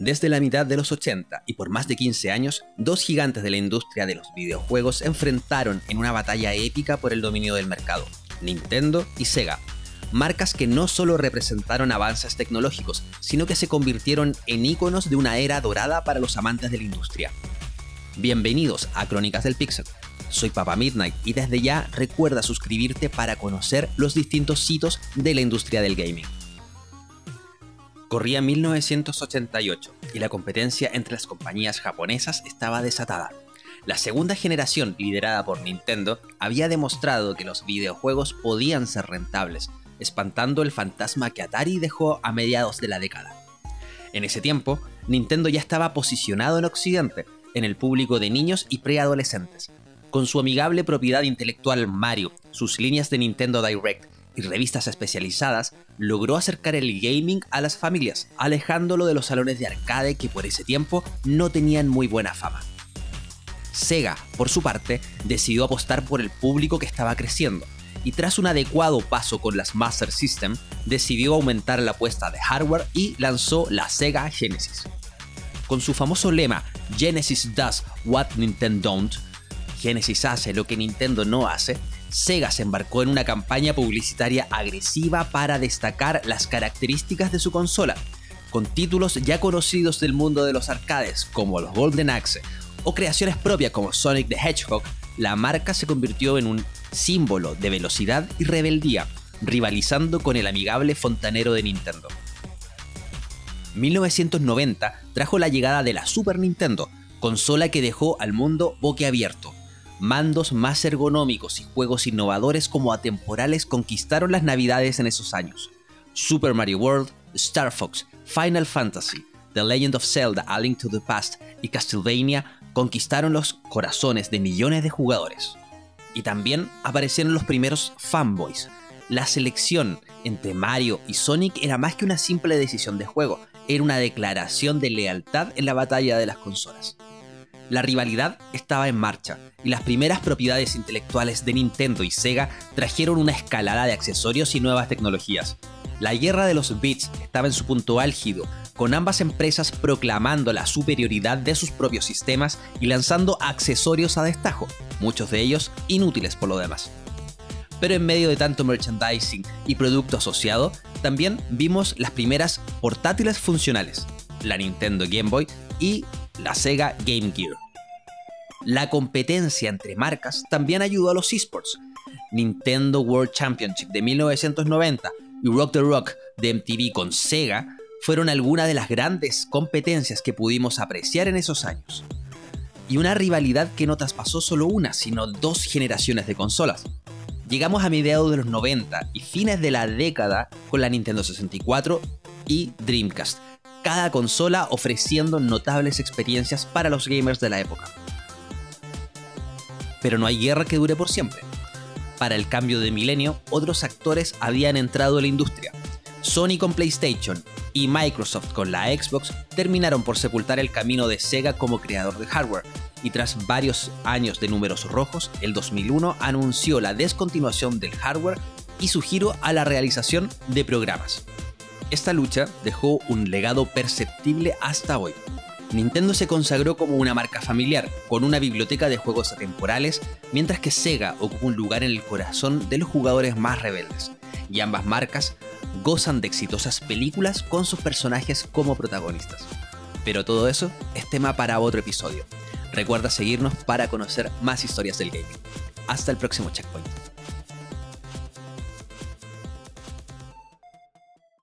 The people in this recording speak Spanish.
Desde la mitad de los 80 y por más de 15 años, dos gigantes de la industria de los videojuegos enfrentaron en una batalla épica por el dominio del mercado, Nintendo y Sega. Marcas que no solo representaron avances tecnológicos, sino que se convirtieron en íconos de una era dorada para los amantes de la industria. Bienvenidos a Crónicas del Pixel. Soy Papa Midnight y desde ya recuerda suscribirte para conocer los distintos hitos de la industria del gaming. Corría 1988 y la competencia entre las compañías japonesas estaba desatada. La segunda generación, liderada por Nintendo, había demostrado que los videojuegos podían ser rentables, espantando el fantasma que Atari dejó a mediados de la década. En ese tiempo, Nintendo ya estaba posicionado en Occidente, en el público de niños y preadolescentes. Con su amigable propiedad intelectual Mario, sus líneas de Nintendo Direct y revistas especializadas, logró acercar el gaming a las familias, alejándolo de los salones de arcade que por ese tiempo no tenían muy buena fama. Sega, por su parte, decidió apostar por el público que estaba creciendo, y tras un adecuado paso con las Master System, decidió aumentar la apuesta de hardware y lanzó la Sega Genesis. Con su famoso lema Genesis does what Nintendo don't, Genesis hace lo que Nintendo no hace, Sega se embarcó en una campaña publicitaria agresiva para destacar las características de su consola, con títulos ya conocidos del mundo de los arcades como los Golden Axe o creaciones propias como Sonic the Hedgehog, la marca se convirtió en un símbolo de velocidad y rebeldía, rivalizando con el amigable fontanero de Nintendo. 1990 trajo la llegada de la Super Nintendo, consola que dejó al mundo boquiabierto mandos más ergonómicos y juegos innovadores como atemporales conquistaron las navidades en esos años. Super Mario World, Star Fox, Final Fantasy, The Legend of Zelda A Link to the Past y Castlevania conquistaron los corazones de millones de jugadores. Y también aparecieron los primeros fanboys. La selección entre Mario y Sonic era más que una simple decisión de juego, era una declaración de lealtad en la batalla de las consolas. La rivalidad estaba en marcha y las primeras propiedades intelectuales de Nintendo y Sega trajeron una escalada de accesorios y nuevas tecnologías. La guerra de los bits estaba en su punto álgido, con ambas empresas proclamando la superioridad de sus propios sistemas y lanzando accesorios a destajo, muchos de ellos inútiles por lo demás. Pero en medio de tanto merchandising y producto asociado, también vimos las primeras portátiles funcionales, la Nintendo Game Boy y la Sega Game Gear. La competencia entre marcas también ayudó a los esports. Nintendo World Championship de 1990 y Rock the Rock de MTV con Sega fueron algunas de las grandes competencias que pudimos apreciar en esos años. Y una rivalidad que no traspasó solo una, sino dos generaciones de consolas. Llegamos a mediados de los 90 y fines de la década con la Nintendo 64 y Dreamcast, cada consola ofreciendo notables experiencias para los gamers de la época. Pero no hay guerra que dure por siempre. Para el cambio de milenio, otros actores habían entrado en la industria. Sony con PlayStation y Microsoft con la Xbox terminaron por sepultar el camino de Sega como creador de hardware, y tras varios años de números rojos, el 2001 anunció la descontinuación del hardware y su giro a la realización de programas. Esta lucha dejó un legado perceptible hasta hoy. Nintendo se consagró como una marca familiar, con una biblioteca de juegos atemporales, mientras que Sega ocupa un lugar en el corazón de los jugadores más rebeldes, y ambas marcas gozan de exitosas películas con sus personajes como protagonistas. Pero todo eso es tema para otro episodio. Recuerda seguirnos para conocer más historias del gaming. Hasta el próximo checkpoint.